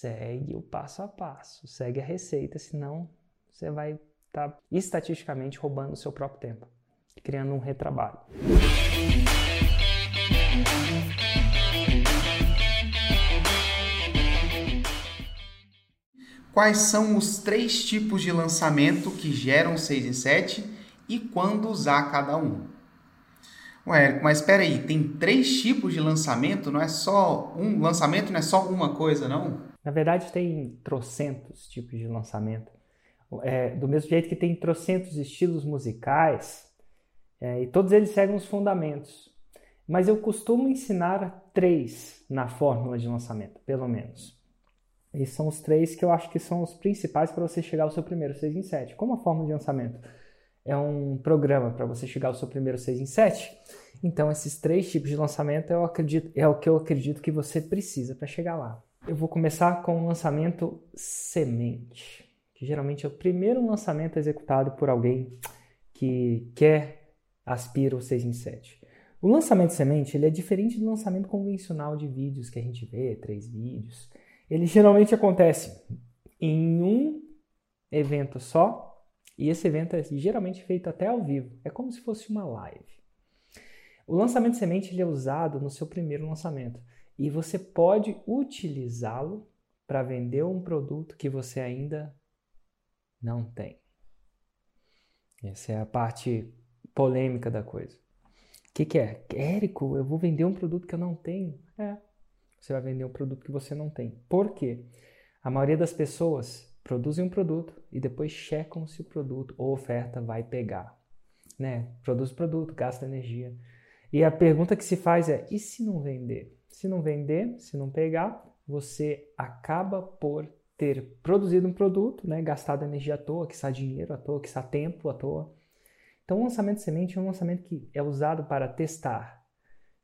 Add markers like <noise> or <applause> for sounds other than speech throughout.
segue o passo a passo, segue a receita, senão você vai estar tá, estatisticamente roubando o seu próprio tempo, criando um retrabalho. Quais são os três tipos de lançamento que geram 6 em 7 e quando usar cada um? Ué, mas espera aí, tem três tipos de lançamento, não é só um lançamento, não é só uma coisa, não? Na verdade, tem trocentos tipos de lançamento. É, do mesmo jeito que tem trocentos estilos musicais, é, e todos eles seguem os fundamentos. Mas eu costumo ensinar três na fórmula de lançamento, pelo menos. E são os três que eu acho que são os principais para você chegar ao seu primeiro 6 em 7. Como a fórmula de lançamento é um programa para você chegar ao seu primeiro 6 em 7, então esses três tipos de lançamento eu acredito, é o que eu acredito que você precisa para chegar lá. Eu vou começar com o lançamento semente, que geralmente é o primeiro lançamento executado por alguém que quer, aspira o 6 em 7. O lançamento semente ele é diferente do lançamento convencional de vídeos que a gente vê, três vídeos ele geralmente acontece em um evento só, e esse evento é geralmente feito até ao vivo. É como se fosse uma live. O lançamento semente ele é usado no seu primeiro lançamento e você pode utilizá-lo para vender um produto que você ainda não tem. Essa é a parte polêmica da coisa. O que, que é? Érico, eu vou vender um produto que eu não tenho? É, você vai vender um produto que você não tem. Por quê? A maioria das pessoas produzem um produto e depois checam se o produto ou oferta vai pegar. Né? Produz o produto, gasta energia. E a pergunta que se faz é: e se não vender? Se não vender, se não pegar, você acaba por ter produzido um produto, né, gastado energia à toa, que está dinheiro à toa, que está tempo à toa. Então, o lançamento de semente é um lançamento que é usado para testar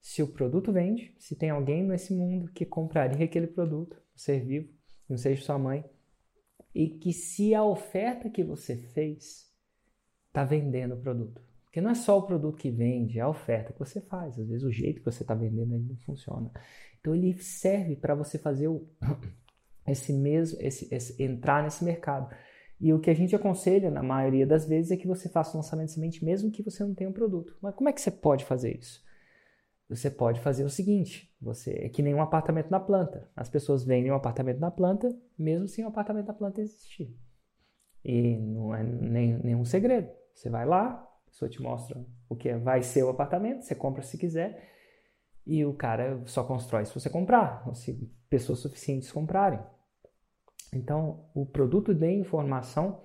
se o produto vende, se tem alguém nesse mundo que compraria aquele produto, o ser vivo, não seja sua mãe, e que se a oferta que você fez está vendendo o produto. Porque não é só o produto que vende, é a oferta que você faz. Às vezes o jeito que você está vendendo ele não funciona. Então ele serve para você fazer o, <clears throat> esse mesmo, esse, esse, entrar nesse mercado. E o que a gente aconselha, na maioria das vezes, é que você faça um lançamento de semente mesmo que você não tenha um produto. Mas como é que você pode fazer isso? você pode fazer o seguinte: você é que nem um apartamento na planta. As pessoas vendem um apartamento na planta, mesmo sem o apartamento na planta existir. E não é nem, nenhum segredo. Você vai lá, pessoa te mostra o que vai ser o apartamento, você compra se quiser, e o cara só constrói se você comprar, ou se pessoas suficientes comprarem. Então, o produto de informação,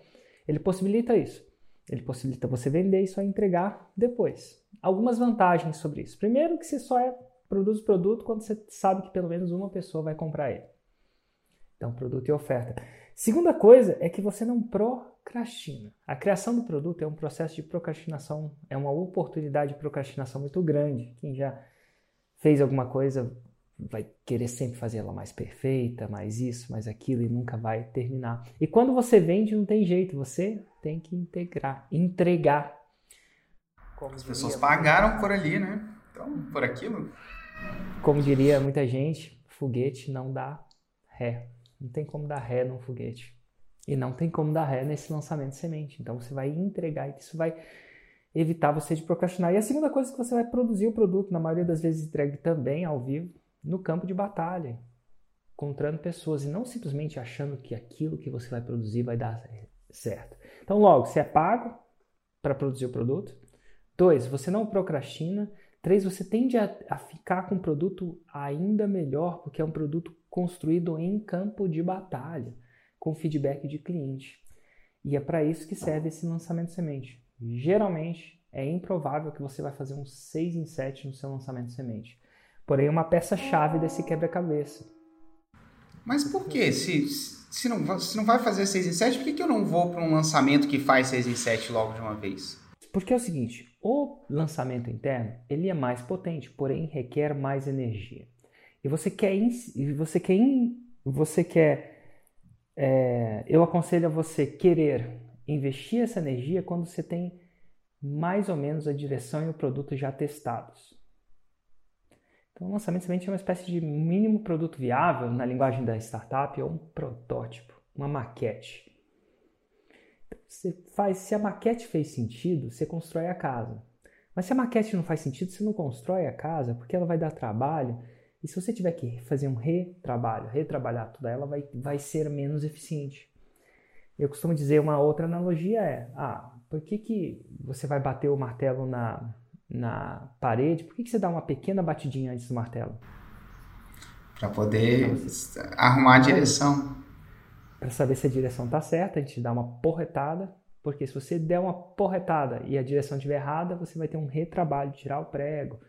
ele possibilita isso. Ele possibilita você vender e só entregar depois. Algumas vantagens sobre isso. Primeiro, que você só é, produz o produto quando você sabe que pelo menos uma pessoa vai comprar ele. Então, produto e oferta. Segunda coisa é que você não procrastina. A criação do produto é um processo de procrastinação, é uma oportunidade de procrastinação muito grande. Quem já fez alguma coisa vai querer sempre fazer ela mais perfeita, mais isso, mais aquilo e nunca vai terminar. E quando você vende, não tem jeito, você tem que integrar, entregar. Como As pessoas pagaram por ali, né? Então, por aquilo. Como diria muita gente, foguete não dá ré. Não tem como dar ré num foguete. E não tem como dar ré nesse lançamento de semente. Então você vai entregar e isso vai evitar você de procrastinar. E a segunda coisa é que você vai produzir o produto, na maioria das vezes entregue também ao vivo, no campo de batalha, encontrando pessoas e não simplesmente achando que aquilo que você vai produzir vai dar certo. Então, logo, você é pago para produzir o produto. Dois, você não procrastina. Três, você tende a, a ficar com um produto ainda melhor, porque é um produto construído em campo de batalha, com feedback de cliente. E é para isso que serve esse lançamento de semente. Geralmente, é improvável que você vai fazer um 6 em 7 no seu lançamento de semente porém uma peça-chave desse quebra-cabeça. Mas por que? Se, se, não, se não vai fazer 6 em 7, por que, que eu não vou para um lançamento que faz 6 em 7 logo de uma vez? Porque é o seguinte, o lançamento interno ele é mais potente, porém requer mais energia. E você quer, você quer, você quer, é, eu aconselho a você querer investir essa energia quando você tem mais ou menos a direção e o produto já testados. Então, o lançamento semente é uma espécie de mínimo produto viável, na linguagem da startup, ou um protótipo, uma maquete. Então, você faz, se a maquete fez sentido, você constrói a casa. Mas se a maquete não faz sentido, você não constrói a casa, porque ela vai dar trabalho. E se você tiver que fazer um retrabalho, retrabalhar toda ela, vai, vai ser menos eficiente. Eu costumo dizer uma outra analogia é, ah, por que, que você vai bater o martelo na, na parede, por que, que você dá uma pequena batidinha antes do martelo? Para poder você... arrumar a direção. Para saber se a direção está certa, a gente dá uma porretada, porque se você der uma porretada e a direção estiver errada, você vai ter um retrabalho, tirar o prego,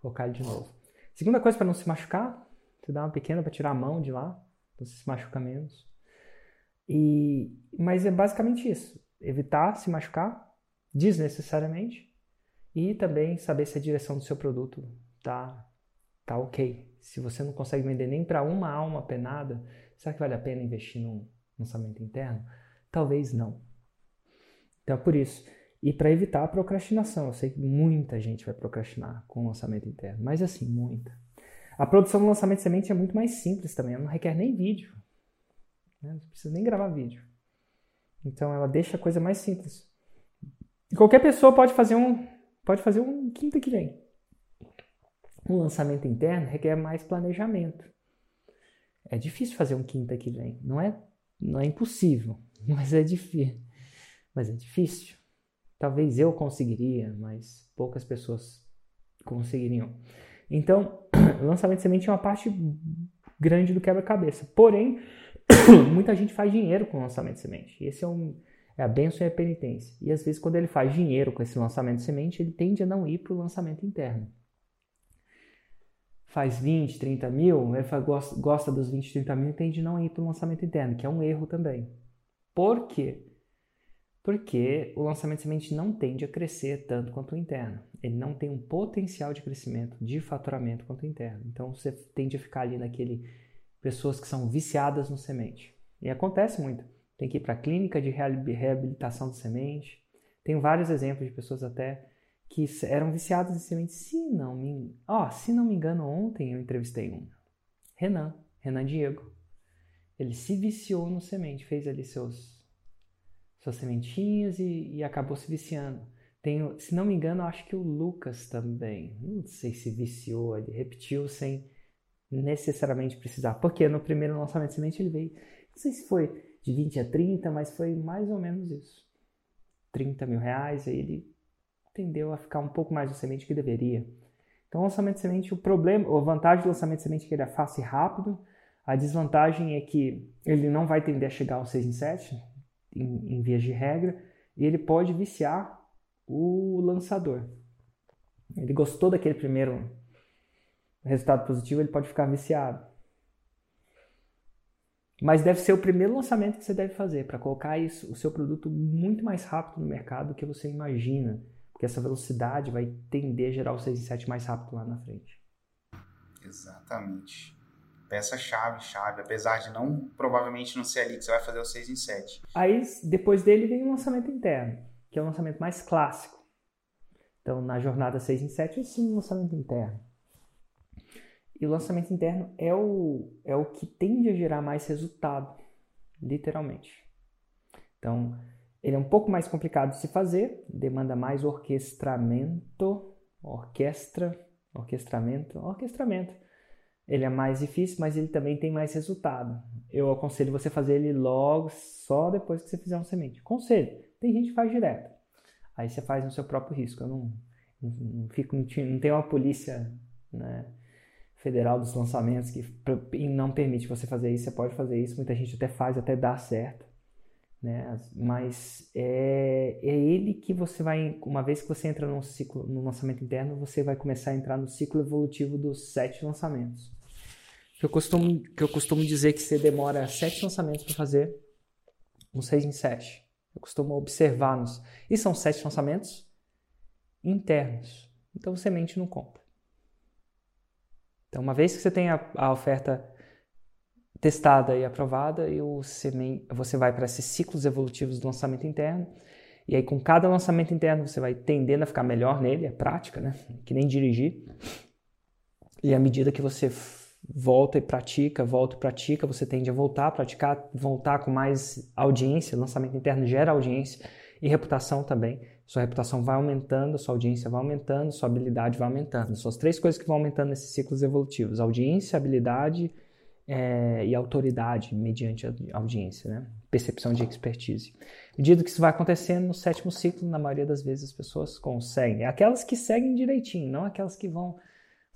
colocar ele de novo. Segunda coisa para não se machucar, você dá uma pequena para tirar a mão de lá, você se machuca menos. E, mas é basicamente isso: evitar se machucar desnecessariamente e também saber se a direção do seu produto tá, tá ok. Se você não consegue vender nem para uma alma penada, será que vale a pena investir num lançamento interno? Talvez não. Então é por isso. E para evitar a procrastinação, eu sei que muita gente vai procrastinar com o lançamento interno, mas assim, muita. A produção do lançamento de semente é muito mais simples também, ela não requer nem vídeo. Né? Não precisa nem gravar vídeo. Então ela deixa a coisa mais simples. Qualquer pessoa pode fazer um, Pode fazer um quinta que vem. Um lançamento interno requer mais planejamento. É difícil fazer um quinta que vem. Não é, não é impossível, <laughs> mas é difícil. Mas é difícil. Talvez eu conseguiria, mas poucas pessoas conseguiriam. Então, o <clears throat> lançamento de semente é uma parte grande do quebra-cabeça. Porém, <clears throat> muita gente faz dinheiro com o lançamento de semente. Esse é um, é a bênção e a penitência. E às vezes, quando ele faz dinheiro com esse lançamento de semente, ele tende a não ir para o lançamento interno. Faz 20, 30 mil, ele faz, gosta dos 20, 30 mil e tende a não ir para o lançamento interno, que é um erro também. Por quê? Porque o lançamento de semente não tende a crescer tanto quanto o interno. Ele não tem um potencial de crescimento, de faturamento quanto o interno. Então você tende a ficar ali naquele. pessoas que são viciadas no semente. E acontece muito tem que ir para a clínica de reabilitação de semente. Tenho vários exemplos de pessoas até que eram viciadas em semente. Se não me, oh, se não me engano, ontem eu entrevistei um. Renan, Renan Diego. Ele se viciou no semente, fez ali seus suas sementinhas e, e acabou se viciando. Tenho, se não me engano, acho que o Lucas também. Não sei se viciou, ele repetiu sem necessariamente precisar. Porque no primeiro lançamento de semente ele veio. Não sei se foi de 20 a 30, mas foi mais ou menos isso. 30 mil reais, aí ele tendeu a ficar um pouco mais de semente que deveria. Então, lançamento de semente, o problema, a vantagem do lançamento de semente é que ele é fácil e rápido. A desvantagem é que ele não vai tender a chegar ao 6 em 7, em, em vias de regra, e ele pode viciar o lançador. Ele gostou daquele primeiro resultado positivo, ele pode ficar viciado. Mas deve ser o primeiro lançamento que você deve fazer para colocar isso, o seu produto muito mais rápido no mercado do que você imagina. Porque essa velocidade vai tender a gerar o 6 em 7 mais rápido lá na frente. Exatamente. Peça-chave, chave. Apesar de não, provavelmente não ser ali que você vai fazer o 6 em 7. Aí, depois dele, vem o lançamento interno, que é o lançamento mais clássico. Então, na jornada 6 em 7, eu sim lançamento interno. E o lançamento interno é o, é o que tende a gerar mais resultado, literalmente. Então, ele é um pouco mais complicado de se fazer, demanda mais orquestramento, orquestra, orquestramento, orquestramento. Ele é mais difícil, mas ele também tem mais resultado. Eu aconselho você fazer ele logo, só depois que você fizer um semente. Conselho, tem gente que faz direto. Aí você faz no seu próprio risco. Eu não, não, não fico, não tenho uma polícia, né? federal dos lançamentos que não permite você fazer isso, você pode fazer isso, muita gente até faz, até dá certo, né? Mas é, é ele que você vai, uma vez que você entra no ciclo, no lançamento interno, você vai começar a entrar no ciclo evolutivo dos sete lançamentos. Que eu costumo, que eu costumo dizer que você demora sete lançamentos para fazer um seis em sete. Eu costumo observar-nos. E são sete lançamentos internos. Então, semente não conta. Então, uma vez que você tem a, a oferta testada e aprovada, e você vai para esses ciclos evolutivos do lançamento interno. E aí, com cada lançamento interno, você vai tendendo a ficar melhor nele, é prática, né? Que nem dirigir. E à medida que você volta e pratica, volta e pratica, você tende a voltar a praticar, voltar com mais audiência, lançamento interno gera audiência e reputação também. Sua reputação vai aumentando, sua audiência vai aumentando, sua habilidade vai aumentando. São as três coisas que vão aumentando nesses ciclos evolutivos: audiência, habilidade é, e autoridade mediante a audiência, né? percepção de expertise. À medida que isso vai acontecendo no sétimo ciclo, na maioria das vezes as pessoas conseguem. Aquelas que seguem direitinho, não aquelas que vão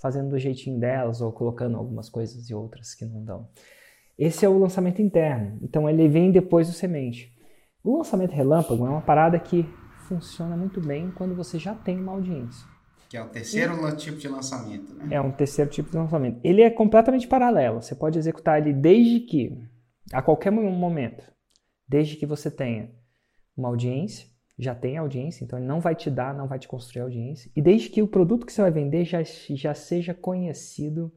fazendo do jeitinho delas ou colocando algumas coisas e outras que não dão. Esse é o lançamento interno. Então ele vem depois do semente. O lançamento relâmpago é uma parada que funciona muito bem quando você já tem uma audiência. Que é o terceiro e... tipo de lançamento, né? É um terceiro tipo de lançamento. Ele é completamente paralelo. Você pode executar ele desde que, a qualquer momento, desde que você tenha uma audiência, já tem audiência, então ele não vai te dar, não vai te construir audiência. E desde que o produto que você vai vender já, já seja conhecido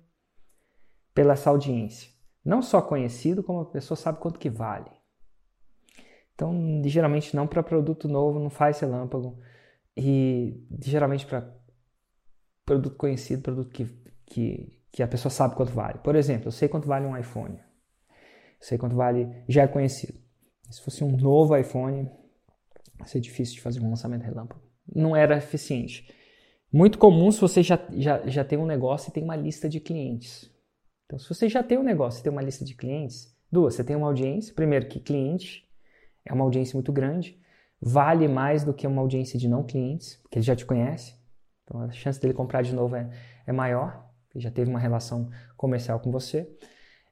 pela essa audiência. Não só conhecido, como a pessoa sabe quanto que vale. Então, geralmente não para produto novo, não faz relâmpago. E geralmente para produto conhecido, produto que, que, que a pessoa sabe quanto vale. Por exemplo, eu sei quanto vale um iPhone. Eu sei quanto vale, já é conhecido. Se fosse um novo iPhone, Vai ser difícil de fazer um lançamento relâmpago. Não era eficiente. Muito comum se você já, já, já tem um negócio e tem uma lista de clientes. Então, se você já tem um negócio e tem uma lista de clientes, duas, você tem uma audiência. Primeiro, que cliente é uma audiência muito grande, vale mais do que uma audiência de não clientes, porque ele já te conhece. Então, a chance dele comprar de novo é, é maior, ele já teve uma relação comercial com você.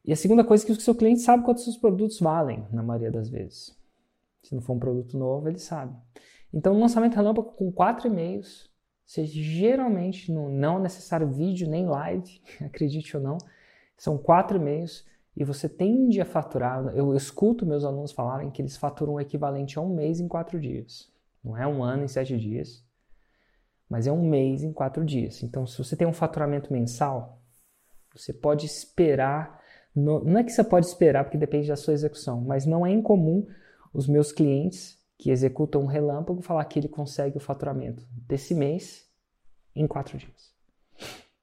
E a segunda coisa é que o seu cliente sabe quantos seus produtos valem, na maioria das vezes. Se não for um produto novo, ele sabe. Então, um lançamento relâmpago com quatro e-mails, você geralmente, no, não necessário vídeo nem live, <laughs> acredite ou não, são quatro e-mails e você tende a faturar. Eu escuto meus alunos falarem que eles faturam o equivalente a um mês em quatro dias. Não é um ano em sete dias, mas é um mês em quatro dias. Então, se você tem um faturamento mensal, você pode esperar. No, não é que você pode esperar, porque depende da sua execução, mas não é incomum os meus clientes que executam um relâmpago falar que ele consegue o faturamento desse mês em quatro dias.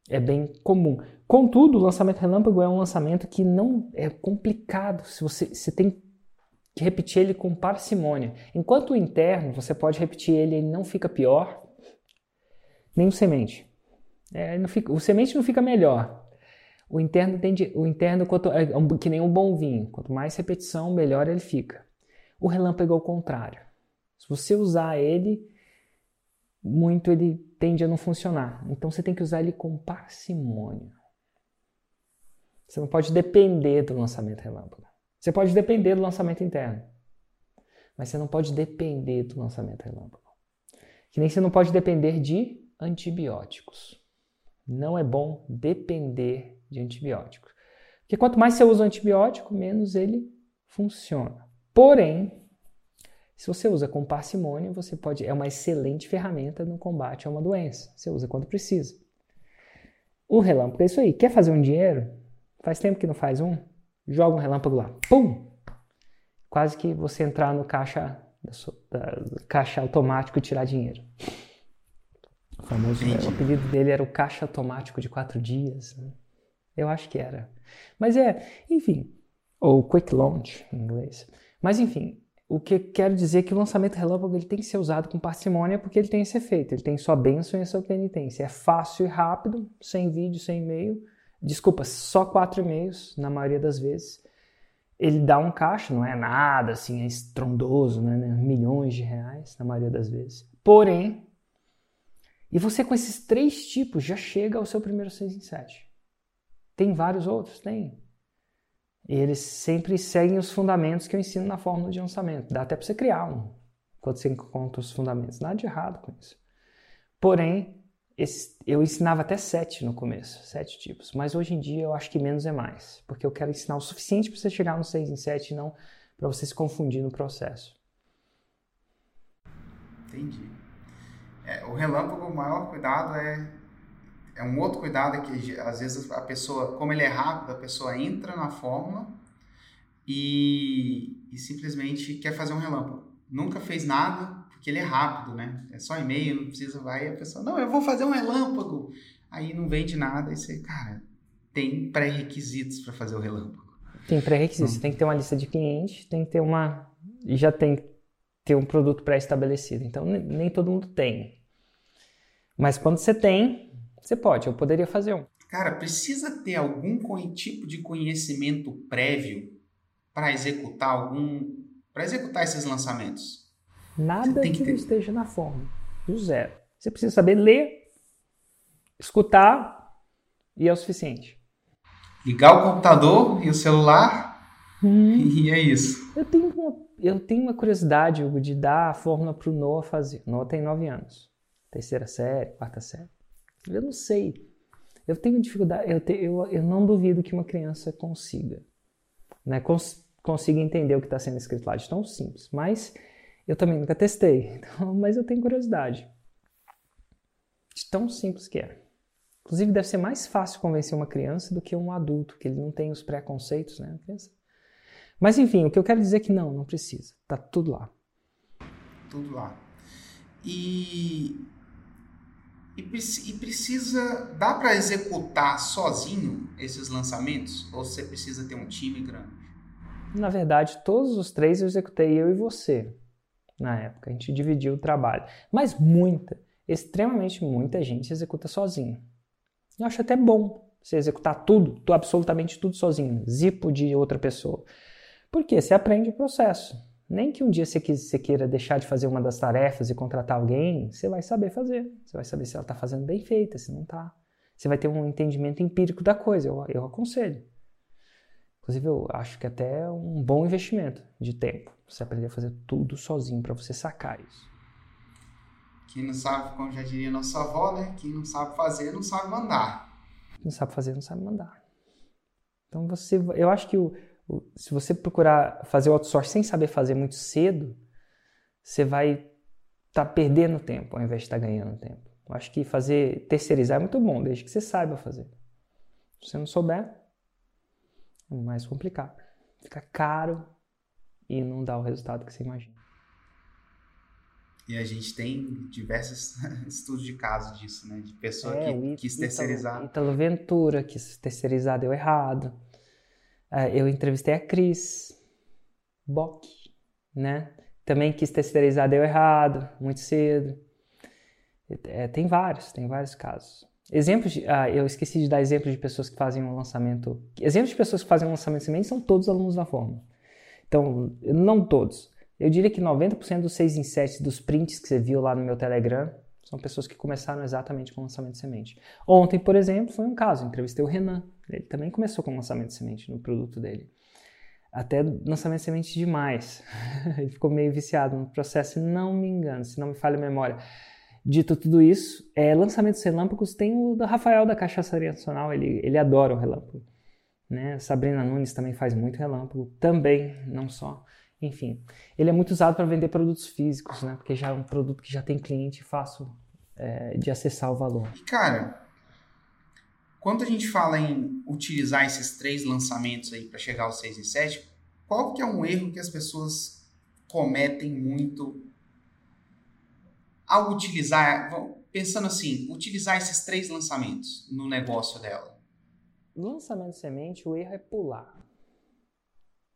É bem comum. Contudo, o lançamento relâmpago é um lançamento que não é complicado. Se você, você tem que repetir ele com parcimônia. Enquanto o interno, você pode repetir ele, ele não fica pior, nem o semente. É, fica, o semente não fica melhor. O interno tende, o interno quanto, é que nem um bom vinho. Quanto mais repetição, melhor ele fica. O relâmpago é o contrário. Se você usar ele muito, ele tende a não funcionar. Então você tem que usar ele com parcimônia. Você não pode depender do lançamento relâmpago. Você pode depender do lançamento interno. Mas você não pode depender do lançamento relâmpago. Que nem você não pode depender de antibióticos. Não é bom depender de antibióticos. Porque quanto mais você usa o antibiótico, menos ele funciona. Porém, se você usa com parcimônia, você pode é uma excelente ferramenta no combate a uma doença. Você usa quando precisa. O relâmpago é isso aí. Quer fazer um dinheiro? Faz tempo que não faz um? Joga um relâmpago lá. Pum! Quase que você entrar no caixa, da, caixa automático e tirar dinheiro. O famoso, né? o apelido dele era o caixa automático de quatro dias. Né? Eu acho que era. Mas é, enfim, ou quick launch em inglês. Mas enfim, o que quero dizer é que o lançamento relâmpago ele tem que ser usado com parcimônia porque ele tem esse efeito, ele tem sua bênção e sua penitência. É fácil e rápido, sem vídeo, sem e-mail. Desculpa, só quatro e-mails na maioria das vezes. Ele dá um caixa, não é nada assim, é estrondoso, né? milhões de reais na maioria das vezes. Porém, e você com esses três tipos já chega ao seu primeiro 6 em 7. Tem vários outros? Tem. E eles sempre seguem os fundamentos que eu ensino na fórmula de lançamento. Dá até para você criar um, quando você encontra os fundamentos. Nada de errado com isso. Porém, esse, eu ensinava até sete no começo, sete tipos. Mas hoje em dia eu acho que menos é mais. Porque eu quero ensinar o suficiente para você chegar no seis em sete e não para você se confundir no processo. Entendi. É, o relâmpago, o maior cuidado é é um outro cuidado que às vezes a pessoa, como ele é rápido, a pessoa entra na fórmula e, e simplesmente quer fazer um relâmpago. Nunca fez nada porque ele é rápido, né? É só e-mail, não precisa, vai a pessoa, não, eu vou fazer um relâmpago. aí não vende nada, e você, cara, tem pré-requisitos para fazer o relâmpago. Tem pré-requisitos, hum. tem que ter uma lista de clientes, tem que ter uma. E já tem que ter um produto pré-estabelecido. Então, nem todo mundo tem. Mas quando você tem, você pode. Eu poderia fazer um. Cara, precisa ter algum tipo de conhecimento prévio para executar algum. para executar esses lançamentos? Nada que, que ter... esteja na forma. Do zero. Você precisa saber ler, escutar e é o suficiente. Ligar o computador e o celular hum. <laughs> e é isso. Eu tenho uma, eu tenho uma curiosidade, Hugo, de dar a fórmula para o Noah fazer. O Noah tem nove anos. Terceira série, quarta série. Eu não sei. Eu tenho dificuldade, eu, te, eu, eu não duvido que uma criança consiga. Né? Cons, consiga entender o que está sendo escrito lá de tão simples. Mas eu também nunca testei. <laughs> Então, mas eu tenho curiosidade. De tão simples que é. Inclusive, deve ser mais fácil convencer uma criança do que um adulto, que ele não tem os preconceitos, né? Mas enfim, o que eu quero dizer é que não, não precisa. Tá tudo lá. Tudo lá. E e, e precisa dá para executar sozinho esses lançamentos ou você precisa ter um time grande? Na verdade, todos os três eu executei eu e você na época. A gente dividiu o trabalho, mas muita, extremamente muita gente executa sozinho. Eu acho até bom você executar tudo, absolutamente tudo sozinho, zipo de outra pessoa. Porque você aprende o processo. Nem que um dia você, queira deixar de fazer uma das tarefas e contratar alguém, você vai saber fazer. Você vai saber se ela está fazendo bem feita, se não está. Você vai ter um entendimento empírico da coisa, eu, eu aconselho. Inclusive, eu acho que é até um bom investimento de tempo. Você aprender a fazer tudo sozinho para você sacar isso. Quem não sabe, como já diria nossa avó, né? Quem não sabe fazer, não sabe mandar. Quem não sabe fazer, não sabe mandar. Então você, eu acho que o, se você procurar fazer o outsourcing sem saber fazer muito cedo, você vai estar tá perdendo tempo ao invés de estar tá ganhando tempo. Eu acho que fazer terceirizar é muito bom, desde que você saiba fazer. Se você não souber, é mais complicado. Fica caro e não dá o resultado que você imagina. E a gente tem diversos <laughs> estudos de caso disso, né? De pessoa é, que quis terceirizar. Italo Ventura quis terceirizar, deu errado. É, eu entrevistei a Cris Bock, né? Também quis terceirizar, deu errado, muito cedo. É, tem vários, tem vários casos. Exemplos, de, ah, eu esqueci de dar exemplos de pessoas que fazem um lançamento. Exemplos de pessoas que fazem um lançamento semente são todos alunos da forma. Então, não todos. Eu diria que 90% dos 6 em 7 dos prints que você viu lá no meu Telegram são pessoas que começaram exatamente com lançamento de semente. Ontem, por exemplo, foi um caso. Entrevistei o Renan. Ele também começou com lançamento de semente no produto dele. Até lançamento de semente demais. <laughs> Ele ficou meio viciado no processo, se não me engano, se não me falha a memória. Dito tudo isso, é, lançamentos relâmpagos tem o da Rafael da Cachaçaria Nacional, ele, ele adora o relâmpago. Né? Sabrina Nunes também faz muito relâmpago, também, não só. Enfim, ele é muito usado para vender produtos físicos, né? Porque já é um produto que já tem cliente fácil é, de acessar o valor. Cara, quando a gente fala em utilizar esses três lançamentos aí para chegar aos 6 e 7, qual que é um erro que as pessoas cometem muito ao utilizar, pensando assim, utilizar esses três lançamentos no negócio dela? Lançamento de semente, o erro é pular.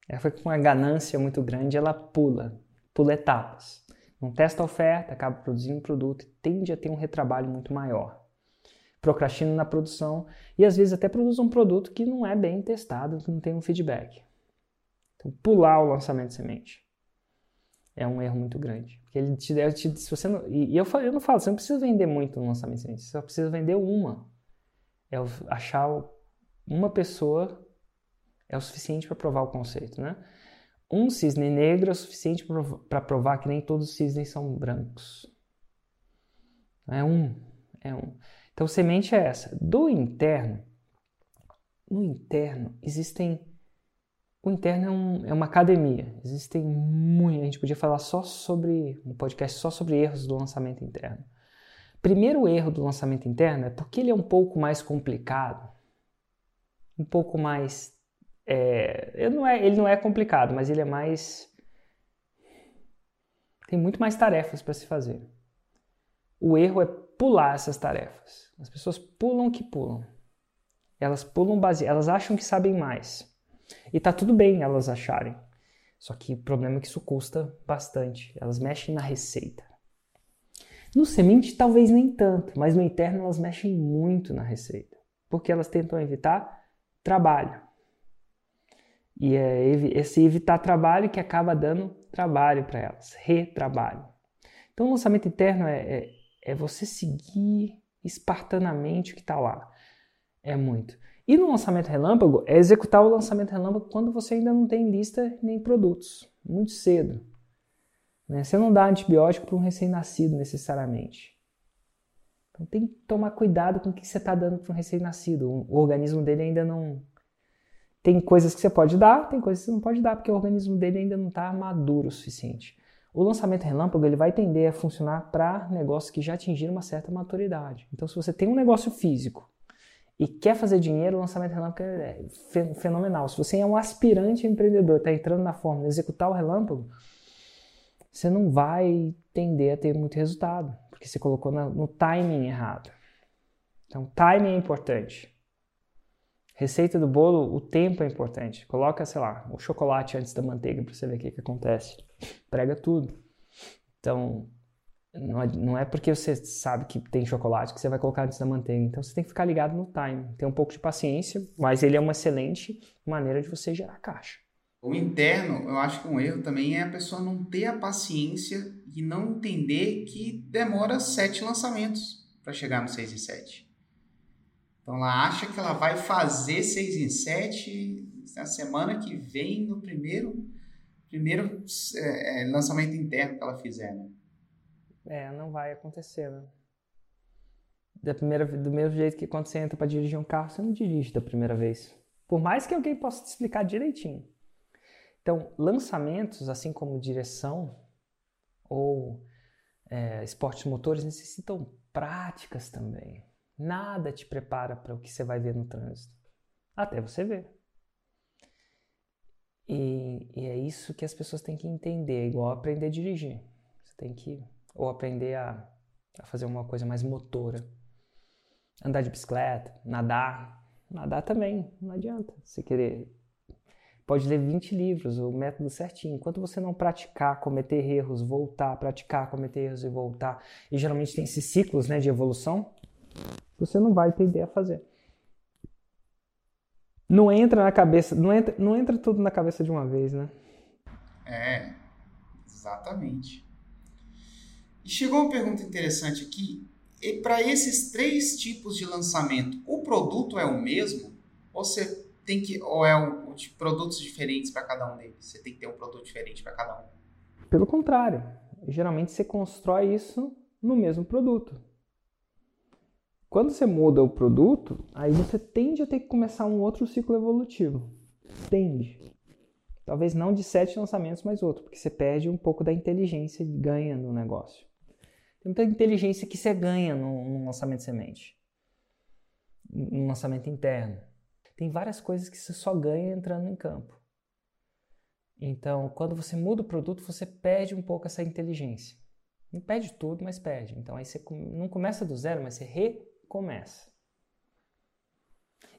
Ela foi com uma ganância muito grande, ela pula, pula etapas. Não testa a oferta, acaba produzindo um produto e tende a ter um retrabalho muito maior. Procrastina na produção e às vezes até produz um produto que não é bem testado, que não tem um feedback. Então, pular o lançamento de semente é um erro muito grande. Porque ele te, ele te se você não, e eu, eu não falo, você não precisa vender muito no lançamento de semente, você só precisa vender uma. É achar uma pessoa é o suficiente para provar o conceito, né? Um cisne negro é o suficiente para provar que nem todos os cisnes são brancos. É um, é um. Então, semente é essa. Do interno, no interno existem. O interno é, um, é uma academia. Existem muito. A gente podia falar só sobre. Um podcast só sobre erros do lançamento interno. Primeiro erro do lançamento interno é porque ele é um pouco mais complicado, um pouco mais é, ele, não é, ele não é complicado, mas ele é mais. Tem muito mais tarefas para se fazer. O erro é pular essas tarefas. As pessoas pulam que pulam. Elas pulam base, elas acham que sabem mais. E tá tudo bem elas acharem. Só que o problema é que isso custa bastante. Elas mexem na receita. No semente, talvez nem tanto, mas no interno elas mexem muito na receita. Porque elas tentam evitar trabalho. E é esse evitar trabalho que acaba dando trabalho para elas, retrabalho. Então, o lançamento interno é, é, é você seguir espartanamente o que está lá. É muito. E no lançamento relâmpago, é executar o lançamento relâmpago quando você ainda não tem lista nem produtos, muito cedo. Né? Você não dá antibiótico para um recém-nascido necessariamente. Então tem que tomar cuidado com o que você está dando para um recém-nascido. O organismo dele ainda não. Tem coisas que você pode dar, tem coisas que você não pode dar, porque o organismo dele ainda não está maduro o suficiente. O lançamento relâmpago ele vai tender a funcionar para negócios que já atingiram uma certa maturidade. Então, se você tem um negócio físico e quer fazer dinheiro, o lançamento relâmpago é fenomenal. Se você é um aspirante empreendedor, está entrando na fórmula, executar o relâmpago, você não vai tender a ter muito resultado, porque você colocou no timing errado. Então, timing é importante. Receita do bolo, o tempo é importante. Coloca, sei lá, o chocolate antes da manteiga para você ver o que, que acontece. Prega tudo. Então, não é, porque você sabe que tem chocolate que você vai colocar antes da manteiga. Então, você tem que ficar ligado no timing. Ter um pouco de paciência, mas ele é uma excelente maneira de você gerar caixa. O interno, eu acho que um erro também é a pessoa não ter a paciência e não entender que demora sete lançamentos para chegar no 6 em 7. Então ela acha que ela vai fazer 6 em 7 na semana que vem, no primeiro, primeiro é, é, lançamento interno que ela fizer. Né? É, não vai acontecer. Né? Da primeira, do mesmo jeito que quando você entra para dirigir um carro, você não dirige da primeira vez. Por mais que alguém possa te explicar direitinho. Então, lançamentos, assim como direção ou é, esportes motores, necessitam práticas também. Nada te prepara para o que você vai ver no trânsito, até você ver. E, e, é isso que as pessoas têm que entender, é igual aprender a dirigir. Você tem que ou aprender a, a fazer uma coisa mais motora. Andar de bicicleta, nadar. Nadar também, não adianta. Você querer pode ler 20 livros, o método certinho. Enquanto você não praticar, cometer erros, voltar, praticar, cometer erros e voltar, e geralmente tem esses ciclos né, de evolução, você não vai ter ideia a fazer. Não entra na cabeça, não entra, não entra tudo na cabeça de uma vez, né? É, exatamente. E chegou uma pergunta interessante aqui. Para esses três tipos de lançamento, o produto é o mesmo? Ou você tem que ou é um, de produtos diferentes para cada um deles? Você tem que ter um produto diferente para cada um? Pelo contrário, geralmente você constrói isso no mesmo produto. Quando você muda o produto, aí você tende a ter que começar um outro ciclo evolutivo. Tende. Talvez não de sete lançamentos, mas outro, porque você perde um pouco da inteligência e ganha no negócio. Tem muita inteligência que você ganha no, lançamento semente, no lançamento interno. Tem várias coisas que você só ganha entrando em campo. Então, quando você muda o produto, você perde um pouco essa inteligência. Não perde tudo, mas perde. Então, aí você não começa do zero, mas você recomeça.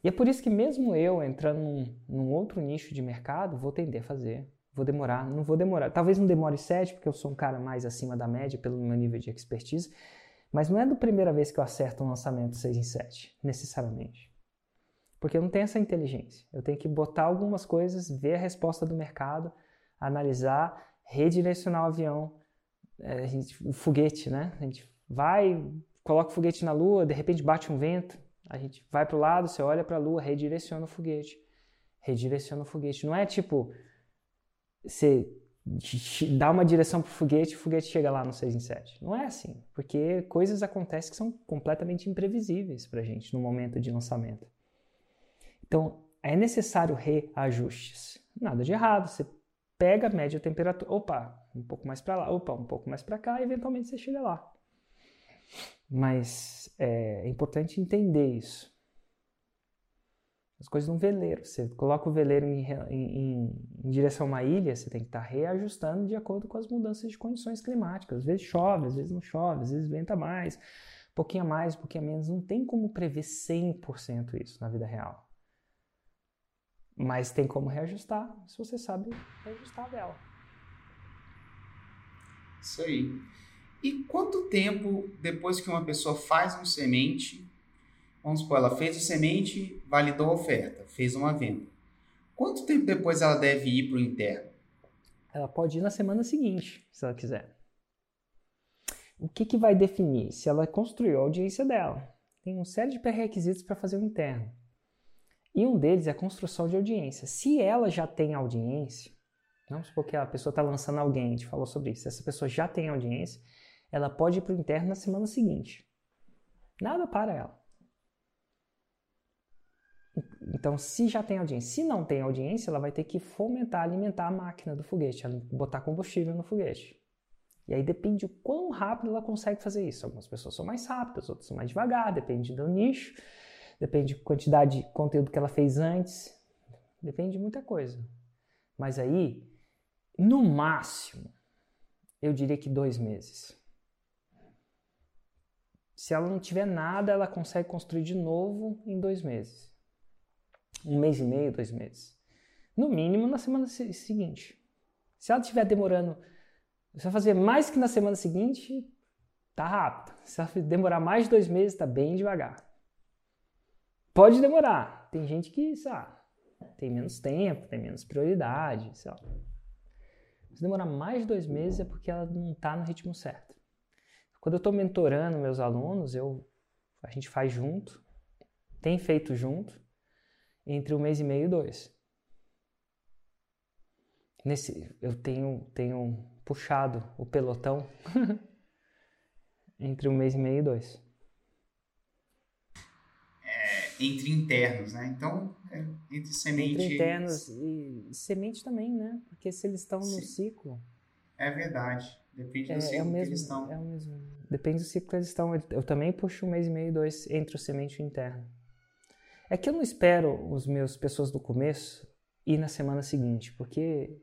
E é por isso que mesmo eu entrando num, num outro nicho de mercado, vou tender a fazer. Vou demorar, não vou demorar. Talvez não demore sete, porque eu sou um cara mais acima da média pelo meu nível de expertise. Mas não é da primeira vez que eu acerto um lançamento 6 em 7, necessariamente. Porque eu não tenho essa inteligência. Eu tenho que botar algumas coisas, ver a resposta do mercado, analisar, redirecionar o avião, é, gente, o foguete, né? A gente vai, coloca o foguete na lua, de repente bate um vento, a gente vai para o lado, você olha para a lua, redireciona o foguete. Redireciona o foguete. Não é tipo, você dá uma direção para o foguete e o foguete chega lá no 6 em 7. Não é assim, porque coisas acontecem que são completamente imprevisíveis para a gente no momento de lançamento. Então, é necessário reajustes. Nada de errado, você pega a média temperatura, opa, um pouco mais para lá, opa, um pouco mais para cá, e eventualmente você chega lá. Mas é, é importante entender isso. As coisas num veleiro. Você coloca o veleiro em, em, em, direção a uma ilha, você tem que estar tá reajustando de acordo com as mudanças de condições climáticas. Às vezes chove, às vezes não chove, às vezes venta mais. pouquinho a mais, um pouquinho a menos. Não tem como prever 100% isso na vida real. Mas tem como reajustar, se você sabe reajustar a vela. Isso aí. E quanto tempo depois que uma pessoa faz um semente, vamos supor, ela fez o semente, validou a oferta, fez uma venda. Quanto tempo depois ela deve ir para o interno? Ela pode ir na semana seguinte, se ela quiser. O que, que vai definir se ela construiu a audiência dela? Tem uma série de pré-requisitos para fazer o interno. E um deles é a construção de audiência. Se ela já tem audiência, vamos supor que a pessoa está lançando alguém, a gente falou sobre isso. Essa pessoa já tem audiência, ela pode ir para o interno na semana seguinte. Nada para ela. Então, se já tem audiência, se não tem audiência, ela vai ter que fomentar, alimentar a máquina do foguete, botar combustível no foguete. E aí depende o quão rápido ela consegue fazer isso. Algumas pessoas são mais rápidas, outras são mais devagar, depende do nicho, depende da quantidade de conteúdo que ela fez antes, depende de muita coisa. Mas aí, no máximo, eu diria que dois meses. Se ela não tiver nada, ela consegue construir de novo em dois meses. Um mês e meio, dois meses. No mínimo na semana seguinte. Se ela estiver demorando se vai fazer mais que na semana seguinte, tá rápido. Se ela demorar mais de dois meses, tá bem devagar. Pode demorar. Tem gente que, sei lá, tem menos tempo, tem menos prioridade, sei lá. Se demorar mais de dois meses é porque ela não está no ritmo certo. Quando eu estou mentorando meus alunos, eu, a gente faz junto, tem feito junto, entre um mês e meio e dois. Nesse, eu tenho, tenho puxado o pelotão <laughs> entre um mês e meio e dois. É, entre internos, né? Então, é, entre semente... Entre internos e semente também, né? Porque se eles estão no ciclo... É verdade. Depende do é, ciclo é mesmo, que eles estão. É o mesmo. Depende do ciclo que eles estão. Eu também puxo um mês e meio, dois entre o semente e o interno. É que eu não espero os meus pessoas do começo ir na semana seguinte, porque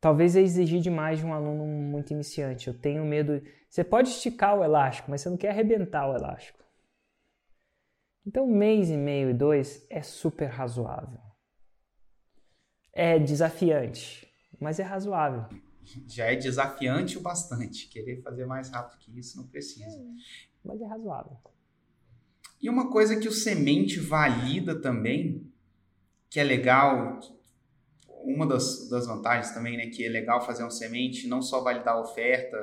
talvez é exigir demais de um aluno muito iniciante. Eu tenho medo. Você pode esticar o elástico, mas você não quer arrebentar o elástico. Então, mês e meio e dois é super razoável. É desafiante, mas é razoável. Já é desafiante o bastante. Querer fazer mais rápido que isso não precisa. É, mas é razoável. E uma coisa que o semente valida também, que é legal, uma das, das vantagens também, né, que é legal fazer um semente, não só validar a oferta,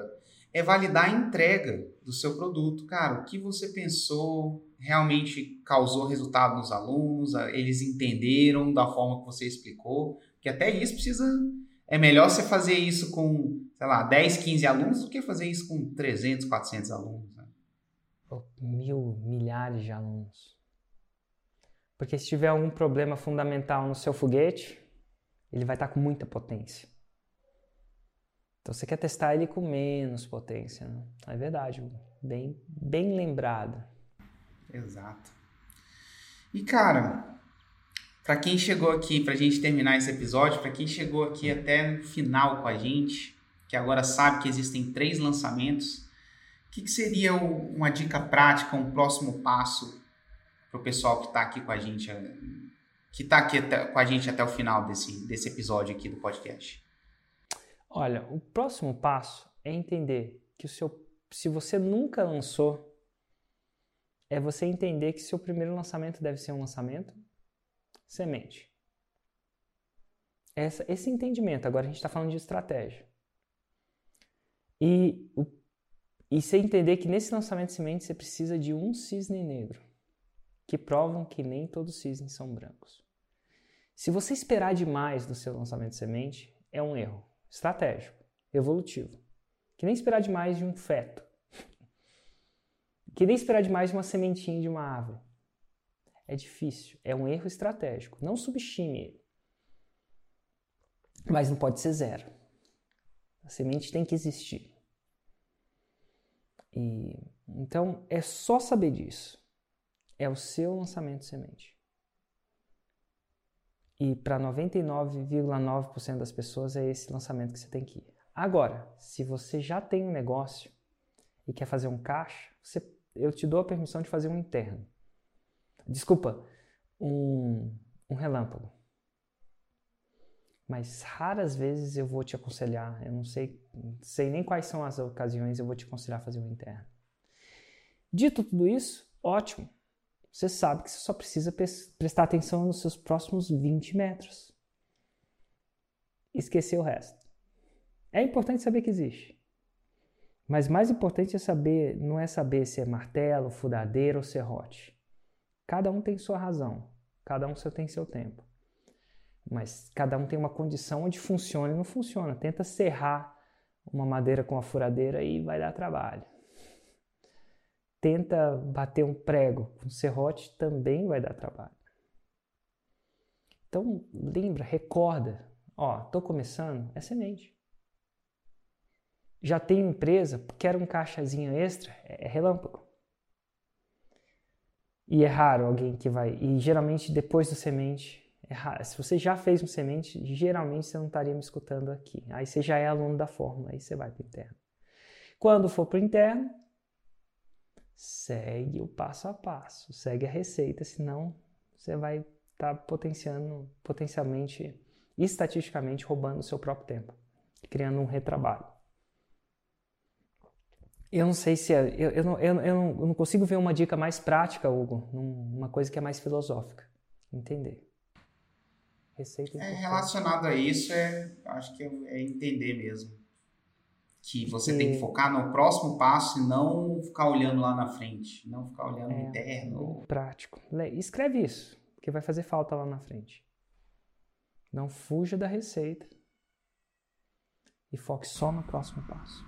é validar a entrega do seu produto. Cara, o que você pensou realmente causou resultado nos alunos, eles entenderam da forma que você explicou, que até isso precisa. É melhor você fazer isso com, sei lá, 10, 15 alunos do que fazer isso com 300, 400 alunos. Né? Mil, milhares de alunos. Porque se tiver algum problema fundamental no seu foguete, ele vai estar com muita potência. Então você quer testar ele com menos potência, né? É verdade, bem, bem lembrado. Exato. E cara, para quem chegou aqui, para a gente terminar esse episódio, para quem chegou aqui até no final com a gente, que agora sabe que existem três lançamentos, o que, que seria uma dica prática, um próximo passo para o pessoal que está aqui com a gente que está aqui até, com a gente até o final desse, desse episódio aqui do podcast? Olha, o próximo passo é entender que o seu, se você nunca lançou, é você entender que seu primeiro lançamento deve ser um lançamento semente. Essa, esse entendimento, agora a gente está falando de estratégia. E, o, e você entender que nesse lançamento semente você precisa de um cisne negro que provam que nem todos os cisnes são brancos. Se você esperar demais do seu lançamento de semente, é um erro estratégico, evolutivo. Que nem esperar demais de um feto. <laughs> Que nem esperar demais de uma sementinha de uma árvore. É difícil, é um erro estratégico. Não subestime ele. Mas não pode ser zero. A semente tem que existir. E, então é só saber disso é o seu lançamento de semente. E para 99,9% das pessoas é esse lançamento que você tem que ir. Agora, se você já tem um negócio e quer fazer um caixa, você, eu te dou a permissão de fazer um interno. Desculpa, um, um relâmpago. Mas raras vezes eu vou te aconselhar, eu não sei, sei nem quais são as ocasiões, eu vou te aconselhar a fazer um interno. Dito tudo isso, ótimo. Você sabe que você só precisa prestar atenção nos seus próximos 20 metros. Esquecer o resto. É importante saber que existe. Mas mais importante é saber, não é saber se é martelo, fudadeira ou serrote. Cada um tem sua razão, cada um tem seu tempo. Mas cada um tem uma condição onde funciona e não funciona. Tenta serrar uma madeira com a furadeira e vai dar trabalho. Tenta bater um prego com serrote também vai dar trabalho. Então lembra, recorda, ó, tô começando, é semente já tenho empresa, quero um caixazinho extra, é, é relâmpago. E é raro alguém que vai. E geralmente depois do semente, é raro. se você já fez um semente, geralmente você não estaria me escutando aqui. Aí você já é aluno da fórmula, aí você vai para o interno. Quando for para o interno, segue o passo a passo, segue a receita, senão você vai estar tá potenciando, potencialmente, estatisticamente, roubando o seu próprio tempo, criando um retrabalho. Eu não sei se é. Eu, eu, não, eu, eu, não, consigo ver uma dica mais prática, Hugo, uma coisa que é mais filosófica. Entender. Receita é relacionado a isso, é, acho que é, entender mesmo. Que você tem que focar no próximo passo e não ficar olhando lá na frente. Não ficar olhando é, interno. Prático. Escreve isso, porque vai fazer falta lá na frente. Não fuja da receita. E foque só no próximo passo.